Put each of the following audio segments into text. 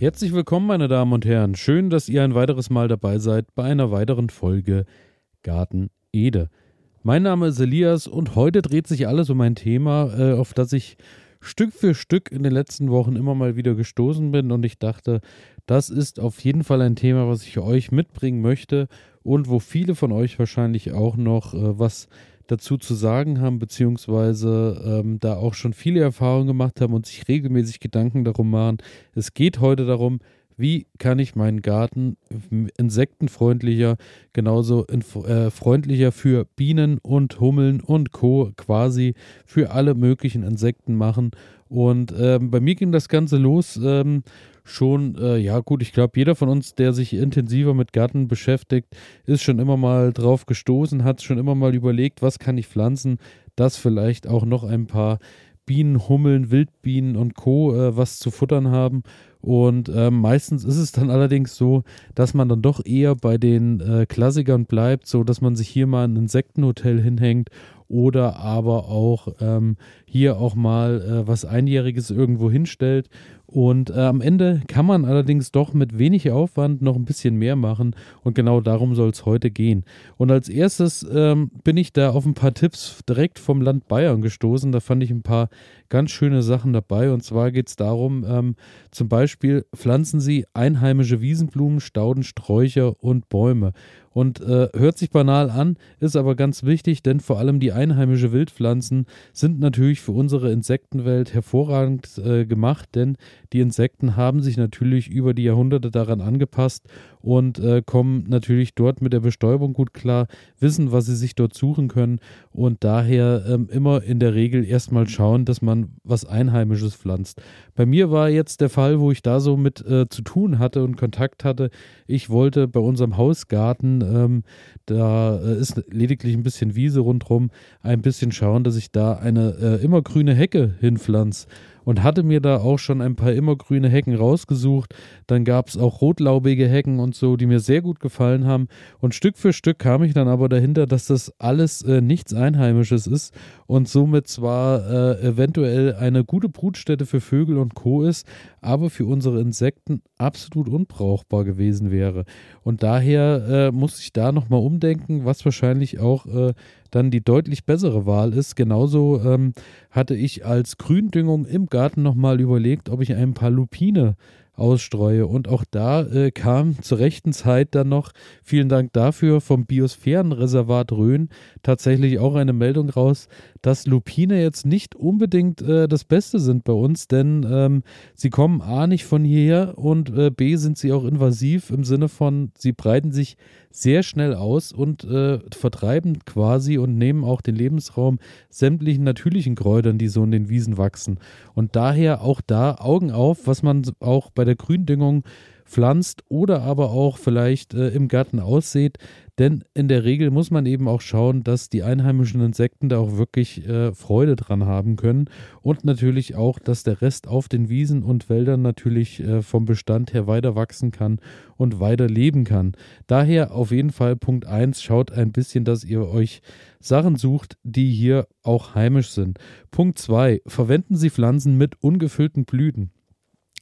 Herzlich willkommen, meine Damen und Herren. Schön, dass ihr ein weiteres Mal dabei seid bei einer weiteren Folge Garten Ede. Mein Name ist Elias und heute dreht sich alles um ein Thema, äh, auf das ich Stück für Stück in den letzten Wochen immer mal wieder gestoßen bin und ich dachte, das ist auf jeden Fall ein Thema, was ich euch mitbringen möchte und wo viele von euch wahrscheinlich auch noch äh, was dazu zu sagen haben, beziehungsweise ähm, da auch schon viele Erfahrungen gemacht haben und sich regelmäßig Gedanken darum machen. Es geht heute darum, wie kann ich meinen Garten insektenfreundlicher, genauso äh, freundlicher für Bienen und Hummeln und Co. quasi für alle möglichen Insekten machen. Und ähm, bei mir ging das Ganze los. Ähm, schon, äh, ja gut, ich glaube, jeder von uns, der sich intensiver mit Garten beschäftigt, ist schon immer mal drauf gestoßen, hat schon immer mal überlegt, was kann ich pflanzen, dass vielleicht auch noch ein paar Bienen, Hummeln, Wildbienen und Co. Äh, was zu futtern haben. Und äh, meistens ist es dann allerdings so, dass man dann doch eher bei den äh, Klassikern bleibt, so dass man sich hier mal ein Insektenhotel hinhängt oder aber auch ähm, hier auch mal äh, was Einjähriges irgendwo hinstellt. Und äh, am Ende kann man allerdings doch mit wenig Aufwand noch ein bisschen mehr machen. Und genau darum soll es heute gehen. Und als erstes ähm, bin ich da auf ein paar Tipps direkt vom Land Bayern gestoßen. Da fand ich ein paar ganz schöne Sachen dabei. Und zwar geht es darum, ähm, zum Beispiel pflanzen Sie einheimische Wiesenblumen, Stauden, Sträucher und Bäume. Und äh, hört sich banal an, ist aber ganz wichtig, denn vor allem die einheimische Wildpflanzen sind natürlich für unsere Insektenwelt hervorragend äh, gemacht, denn die Insekten haben sich natürlich über die Jahrhunderte daran angepasst und äh, kommen natürlich dort mit der Bestäubung gut klar, wissen, was sie sich dort suchen können und daher ähm, immer in der Regel erstmal schauen, dass man was Einheimisches pflanzt. Bei mir war jetzt der Fall, wo ich da so mit äh, zu tun hatte und Kontakt hatte. Ich wollte bei unserem Hausgarten, ähm, da äh, ist lediglich ein bisschen Wiese rundherum, ein bisschen schauen, dass ich da eine äh, immergrüne Hecke hinpflanze und hatte mir da auch schon ein paar immergrüne Hecken rausgesucht. Dann gab es auch rotlaubige Hecken und so, die mir sehr gut gefallen haben. Und Stück für Stück kam ich dann aber dahinter, dass das alles äh, nichts Einheimisches ist und somit zwar äh, eventuell eine gute Brutstätte für Vögel und Co. ist, aber für unsere Insekten absolut unbrauchbar gewesen wäre. Und daher äh, muss ich da nochmal umdenken, was wahrscheinlich auch äh, dann die deutlich bessere Wahl ist. Genauso ähm, hatte ich als Gründüngung im Garten nochmal überlegt, ob ich ein paar Lupine ausstreue. Und auch da äh, kam zur rechten Zeit dann noch, vielen Dank dafür, vom Biosphärenreservat Rhön tatsächlich auch eine Meldung raus, dass Lupine jetzt nicht unbedingt äh, das Beste sind bei uns, denn ähm, sie kommen A nicht von hierher und äh, B sind sie auch invasiv im Sinne von, sie breiten sich sehr schnell aus und äh, vertreiben quasi und nehmen auch den Lebensraum sämtlichen natürlichen Kräutern, die so in den Wiesen wachsen. Und daher auch da Augen auf, was man auch bei der Gründüngung pflanzt oder aber auch vielleicht äh, im Garten aussät. Denn in der Regel muss man eben auch schauen, dass die einheimischen Insekten da auch wirklich äh, Freude dran haben können. Und natürlich auch, dass der Rest auf den Wiesen und Wäldern natürlich äh, vom Bestand her weiter wachsen kann und weiter leben kann. Daher auf jeden Fall Punkt 1, schaut ein bisschen, dass ihr euch Sachen sucht, die hier auch heimisch sind. Punkt 2, verwenden Sie Pflanzen mit ungefüllten Blüten.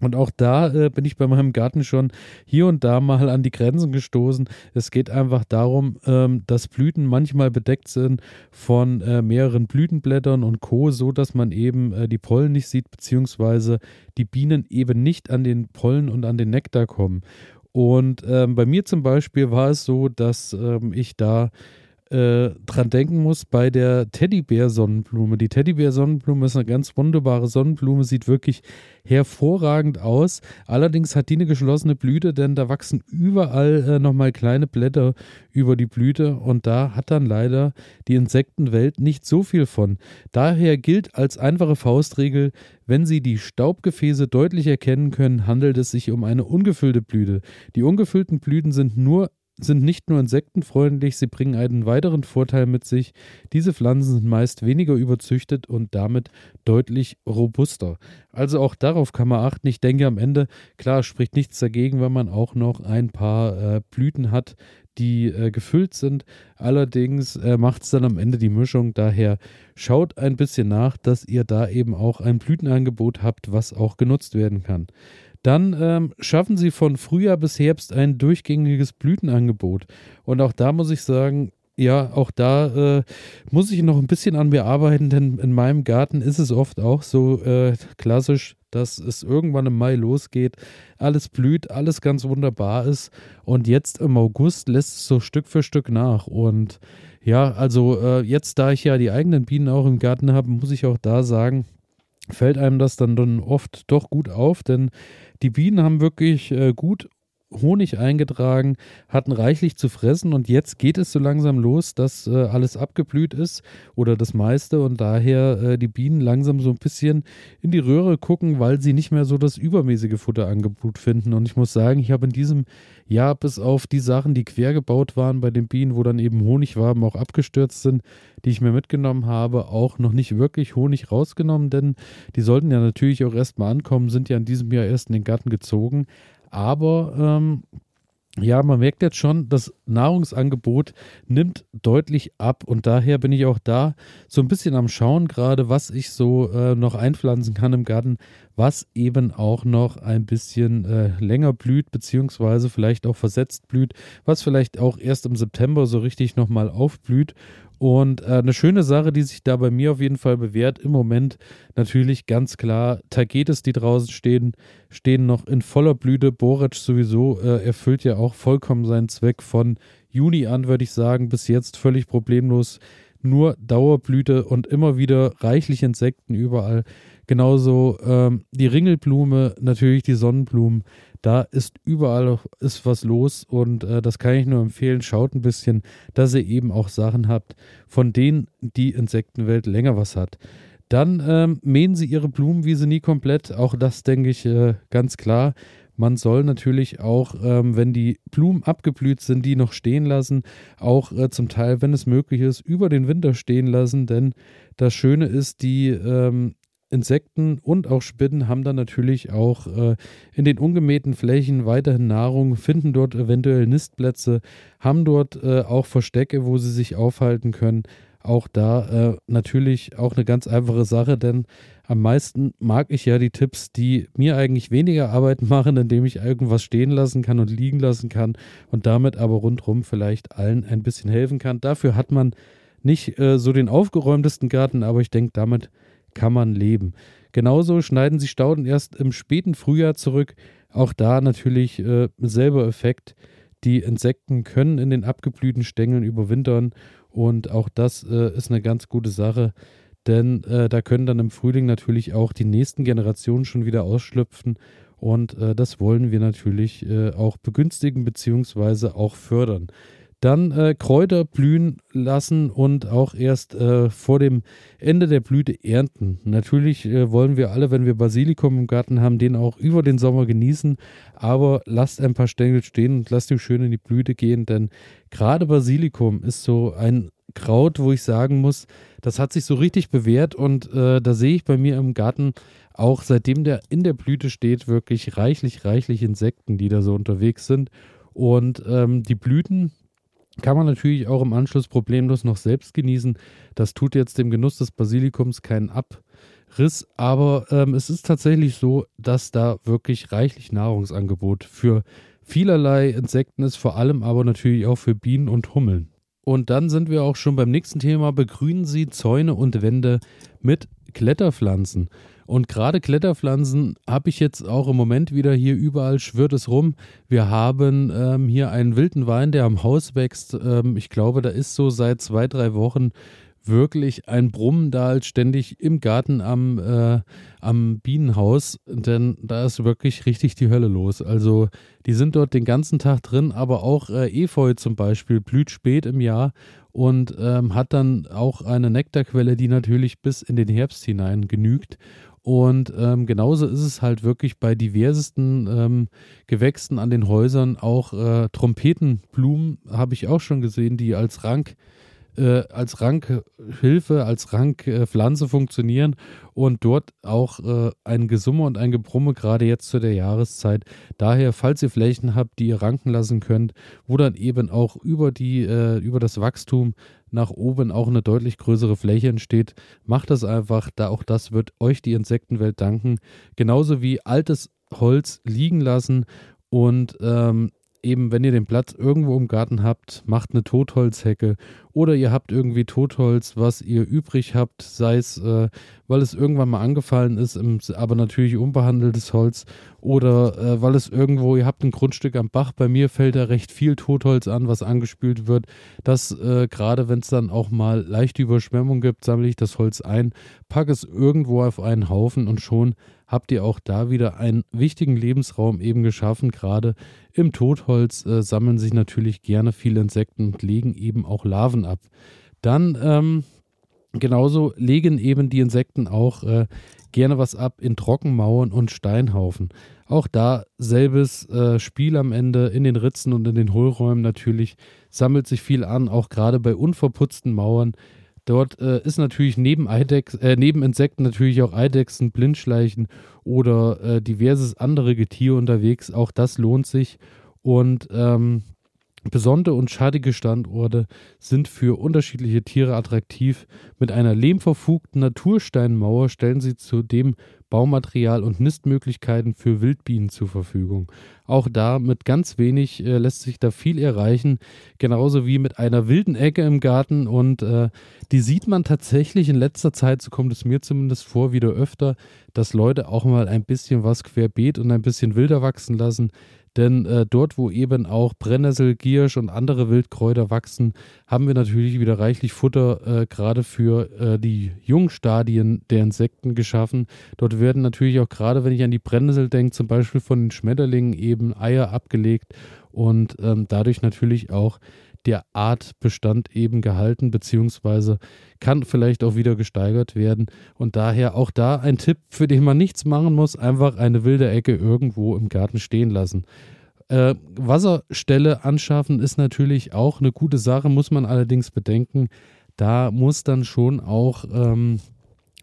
Und auch da äh, bin ich bei meinem Garten schon hier und da mal an die Grenzen gestoßen. Es geht einfach darum, ähm, dass Blüten manchmal bedeckt sind von äh, mehreren Blütenblättern und Co., so dass man eben äh, die Pollen nicht sieht, beziehungsweise die Bienen eben nicht an den Pollen und an den Nektar kommen. Und ähm, bei mir zum Beispiel war es so, dass ähm, ich da äh, dran denken muss bei der Teddybär-Sonnenblume. Die Teddybär-Sonnenblume ist eine ganz wunderbare Sonnenblume, sieht wirklich hervorragend aus. Allerdings hat die eine geschlossene Blüte, denn da wachsen überall äh, nochmal kleine Blätter über die Blüte und da hat dann leider die Insektenwelt nicht so viel von. Daher gilt als einfache Faustregel, wenn Sie die Staubgefäße deutlich erkennen können, handelt es sich um eine ungefüllte Blüte. Die ungefüllten Blüten sind nur sind nicht nur insektenfreundlich, sie bringen einen weiteren Vorteil mit sich. Diese Pflanzen sind meist weniger überzüchtet und damit deutlich robuster. Also auch darauf kann man achten. Ich denke am Ende, klar, spricht nichts dagegen, wenn man auch noch ein paar äh, Blüten hat, die äh, gefüllt sind. Allerdings äh, macht es dann am Ende die Mischung. Daher schaut ein bisschen nach, dass ihr da eben auch ein Blütenangebot habt, was auch genutzt werden kann. Dann ähm, schaffen sie von Frühjahr bis Herbst ein durchgängiges Blütenangebot. Und auch da muss ich sagen, ja, auch da äh, muss ich noch ein bisschen an mir arbeiten, denn in meinem Garten ist es oft auch so äh, klassisch, dass es irgendwann im Mai losgeht, alles blüht, alles ganz wunderbar ist und jetzt im August lässt es so Stück für Stück nach und ja, also äh, jetzt, da ich ja die eigenen Bienen auch im Garten habe, muss ich auch da sagen, fällt einem das dann, dann oft doch gut auf, denn die Bienen haben wirklich äh, gut Honig eingetragen, hatten reichlich zu fressen und jetzt geht es so langsam los, dass äh, alles abgeblüht ist oder das meiste und daher äh, die Bienen langsam so ein bisschen in die Röhre gucken, weil sie nicht mehr so das übermäßige Futterangebot finden. Und ich muss sagen, ich habe in diesem Jahr bis auf die Sachen, die quer gebaut waren bei den Bienen, wo dann eben Honigwaben auch abgestürzt sind, die ich mir mitgenommen habe, auch noch nicht wirklich Honig rausgenommen, denn die sollten ja natürlich auch erstmal ankommen, sind ja in diesem Jahr erst in den Garten gezogen. Aber ähm, ja, man merkt jetzt schon, das Nahrungsangebot nimmt deutlich ab und daher bin ich auch da so ein bisschen am Schauen gerade, was ich so äh, noch einpflanzen kann im Garten, was eben auch noch ein bisschen äh, länger blüht, beziehungsweise vielleicht auch versetzt blüht, was vielleicht auch erst im September so richtig nochmal aufblüht und äh, eine schöne Sache, die sich da bei mir auf jeden Fall bewährt, im Moment natürlich ganz klar, Tagetes, die draußen stehen, stehen noch in voller Blüte. Boric sowieso äh, erfüllt ja auch vollkommen seinen Zweck von Juni an, würde ich sagen, bis jetzt völlig problemlos. Nur Dauerblüte und immer wieder reichlich Insekten überall. Genauso ähm, die Ringelblume, natürlich die Sonnenblumen. Da ist überall ist was los und äh, das kann ich nur empfehlen. Schaut ein bisschen, dass ihr eben auch Sachen habt, von denen die Insektenwelt länger was hat. Dann ähm, mähen sie ihre Blumenwiese nie komplett. Auch das denke ich äh, ganz klar. Man soll natürlich auch, ähm, wenn die Blumen abgeblüht sind, die noch stehen lassen, auch äh, zum Teil, wenn es möglich ist, über den Winter stehen lassen. Denn das Schöne ist, die ähm, Insekten und auch Spinnen haben dann natürlich auch äh, in den ungemähten Flächen weiterhin Nahrung, finden dort eventuell Nistplätze, haben dort äh, auch Verstecke, wo sie sich aufhalten können. Auch da äh, natürlich auch eine ganz einfache Sache, denn am meisten mag ich ja die Tipps, die mir eigentlich weniger Arbeit machen, indem ich irgendwas stehen lassen kann und liegen lassen kann und damit aber rundherum vielleicht allen ein bisschen helfen kann. Dafür hat man nicht äh, so den aufgeräumtesten Garten, aber ich denke, damit kann man leben. Genauso schneiden sie Stauden erst im späten Frühjahr zurück. Auch da natürlich äh, selber Effekt. Die Insekten können in den abgeblühten Stängeln überwintern und auch das äh, ist eine ganz gute Sache, denn äh, da können dann im Frühling natürlich auch die nächsten Generationen schon wieder ausschlüpfen und äh, das wollen wir natürlich äh, auch begünstigen bzw. auch fördern. Dann äh, Kräuter blühen lassen und auch erst äh, vor dem Ende der Blüte ernten. Natürlich äh, wollen wir alle, wenn wir Basilikum im Garten haben, den auch über den Sommer genießen. Aber lasst ein paar Stängel stehen und lasst ihn schön in die Blüte gehen, denn gerade Basilikum ist so ein Kraut, wo ich sagen muss, das hat sich so richtig bewährt und äh, da sehe ich bei mir im Garten auch seitdem der in der Blüte steht, wirklich reichlich, reichlich Insekten, die da so unterwegs sind. Und ähm, die Blüten, kann man natürlich auch im Anschluss problemlos noch selbst genießen. Das tut jetzt dem Genuss des Basilikums keinen Abriss, aber ähm, es ist tatsächlich so, dass da wirklich reichlich Nahrungsangebot für vielerlei Insekten ist, vor allem aber natürlich auch für Bienen und Hummeln. Und dann sind wir auch schon beim nächsten Thema. Begrünen Sie Zäune und Wände mit Kletterpflanzen. Und gerade Kletterpflanzen habe ich jetzt auch im Moment wieder hier überall schwirrt es rum. Wir haben ähm, hier einen wilden Wein, der am Haus wächst. Ähm, ich glaube, da ist so seit zwei, drei Wochen wirklich ein Brummen da als ständig im Garten am, äh, am Bienenhaus, denn da ist wirklich richtig die Hölle los. Also die sind dort den ganzen Tag drin, aber auch äh, Efeu zum Beispiel blüht spät im Jahr und ähm, hat dann auch eine Nektarquelle, die natürlich bis in den Herbst hinein genügt. Und ähm, genauso ist es halt wirklich bei diversesten ähm, Gewächsen an den Häusern. Auch äh, Trompetenblumen habe ich auch schon gesehen, die als Rank äh, als Rankhilfe, als Rankpflanze funktionieren und dort auch äh, ein Gesumme und ein Gebrumme, gerade jetzt zu der Jahreszeit. Daher, falls ihr Flächen habt, die ihr ranken lassen könnt, wo dann eben auch über, die, äh, über das Wachstum nach oben auch eine deutlich größere Fläche entsteht, macht das einfach, da auch das wird euch die Insektenwelt danken. Genauso wie altes Holz liegen lassen und ähm, eben, wenn ihr den Platz irgendwo im Garten habt, macht eine Totholzhecke oder ihr habt irgendwie Totholz, was ihr übrig habt, sei es, äh, weil es irgendwann mal angefallen ist, im, aber natürlich unbehandeltes Holz oder äh, weil es irgendwo, ihr habt ein Grundstück am Bach, bei mir fällt da recht viel Totholz an, was angespült wird. Das äh, gerade, wenn es dann auch mal leichte Überschwemmung gibt, sammle ich das Holz ein, packe es irgendwo auf einen Haufen und schon habt ihr auch da wieder einen wichtigen Lebensraum eben geschaffen. Gerade im Totholz äh, sammeln sich natürlich gerne viele Insekten und legen eben auch Larven ab. Dann ähm, genauso legen eben die Insekten auch äh, gerne was ab in Trockenmauern und Steinhaufen. Auch da selbes äh, Spiel am Ende in den Ritzen und in den Hohlräumen natürlich sammelt sich viel an, auch gerade bei unverputzten Mauern Dort äh, ist natürlich neben, Eidex, äh, neben Insekten natürlich auch Eidechsen, Blindschleichen oder äh, diverses andere Getier unterwegs. Auch das lohnt sich. Und ähm, besondere und schadige Standorte sind für unterschiedliche Tiere attraktiv. Mit einer lehmverfugten Natursteinmauer stellen sie zudem Baumaterial und Nistmöglichkeiten für Wildbienen zur Verfügung. Auch da mit ganz wenig äh, lässt sich da viel erreichen, genauso wie mit einer wilden Ecke im Garten und äh, die sieht man tatsächlich in letzter Zeit, so kommt es mir zumindest vor, wieder öfter, dass Leute auch mal ein bisschen was querbeet und ein bisschen wilder wachsen lassen. Denn äh, dort, wo eben auch Brennnessel, Giersch und andere Wildkräuter wachsen, haben wir natürlich wieder reichlich Futter äh, gerade für äh, die Jungstadien der Insekten geschaffen. Dort werden natürlich auch gerade, wenn ich an die Brennnessel denke, zum Beispiel von den Schmetterlingen eben Eier abgelegt und ähm, dadurch natürlich auch der Artbestand eben gehalten, beziehungsweise kann vielleicht auch wieder gesteigert werden. Und daher auch da ein Tipp, für den man nichts machen muss, einfach eine wilde Ecke irgendwo im Garten stehen lassen. Äh, Wasserstelle anschaffen ist natürlich auch eine gute Sache, muss man allerdings bedenken. Da muss dann schon auch ähm,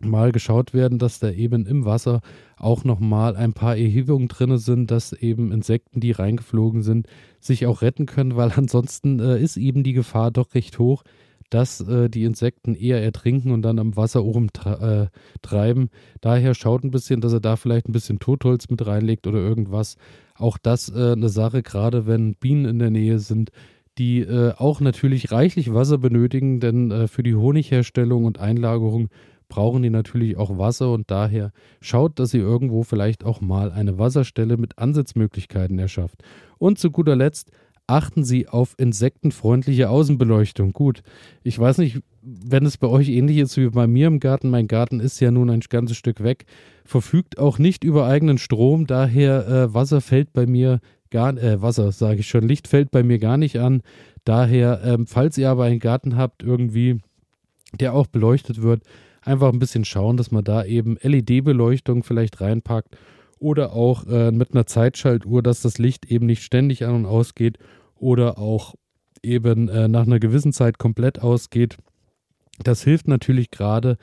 mal geschaut werden, dass da eben im Wasser auch nochmal ein paar Erhebungen drin sind, dass eben Insekten, die reingeflogen sind, sich auch retten können, weil ansonsten äh, ist eben die Gefahr doch recht hoch, dass äh, die Insekten eher ertrinken und dann am Wasser rumtreiben. Äh, Daher schaut ein bisschen, dass er da vielleicht ein bisschen Totholz mit reinlegt oder irgendwas. Auch das äh, eine Sache, gerade wenn Bienen in der Nähe sind, die äh, auch natürlich reichlich Wasser benötigen, denn äh, für die Honigherstellung und Einlagerung brauchen die natürlich auch Wasser und daher schaut, dass ihr irgendwo vielleicht auch mal eine Wasserstelle mit Ansatzmöglichkeiten erschafft. Und zu guter Letzt achten Sie auf insektenfreundliche Außenbeleuchtung. Gut, ich weiß nicht, wenn es bei euch ähnlich ist wie bei mir im Garten. Mein Garten ist ja nun ein ganzes Stück weg, verfügt auch nicht über eigenen Strom, daher äh, Wasser fällt bei mir gar äh, Wasser, sage ich schon, Licht fällt bei mir gar nicht an. Daher, ähm, falls ihr aber einen Garten habt, irgendwie, der auch beleuchtet wird, einfach ein bisschen schauen, dass man da eben LED-Beleuchtung vielleicht reinpackt oder auch äh, mit einer Zeitschaltuhr, dass das Licht eben nicht ständig an und ausgeht oder auch eben äh, nach einer gewissen Zeit komplett ausgeht. Das hilft natürlich gerade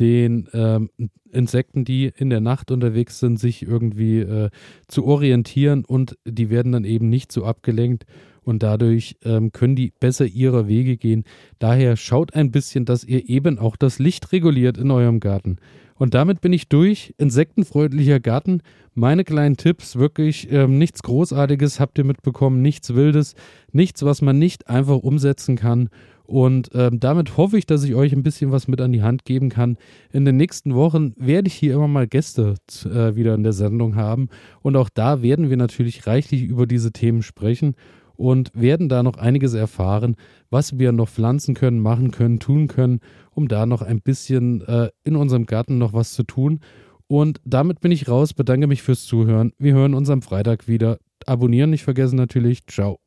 den ähm, Insekten, die in der Nacht unterwegs sind, sich irgendwie äh, zu orientieren und die werden dann eben nicht so abgelenkt und dadurch ähm, können die besser ihre Wege gehen. Daher schaut ein bisschen, dass ihr eben auch das Licht reguliert in eurem Garten. Und damit bin ich durch. Insektenfreundlicher Garten. Meine kleinen Tipps, wirklich ähm, nichts Großartiges habt ihr mitbekommen, nichts Wildes, nichts, was man nicht einfach umsetzen kann. Und ähm, damit hoffe ich, dass ich euch ein bisschen was mit an die Hand geben kann. In den nächsten Wochen werde ich hier immer mal Gäste äh, wieder in der Sendung haben. Und auch da werden wir natürlich reichlich über diese Themen sprechen und werden da noch einiges erfahren, was wir noch pflanzen können, machen können, tun können, um da noch ein bisschen äh, in unserem Garten noch was zu tun. Und damit bin ich raus, bedanke mich fürs Zuhören. Wir hören uns am Freitag wieder. Abonnieren nicht vergessen natürlich. Ciao.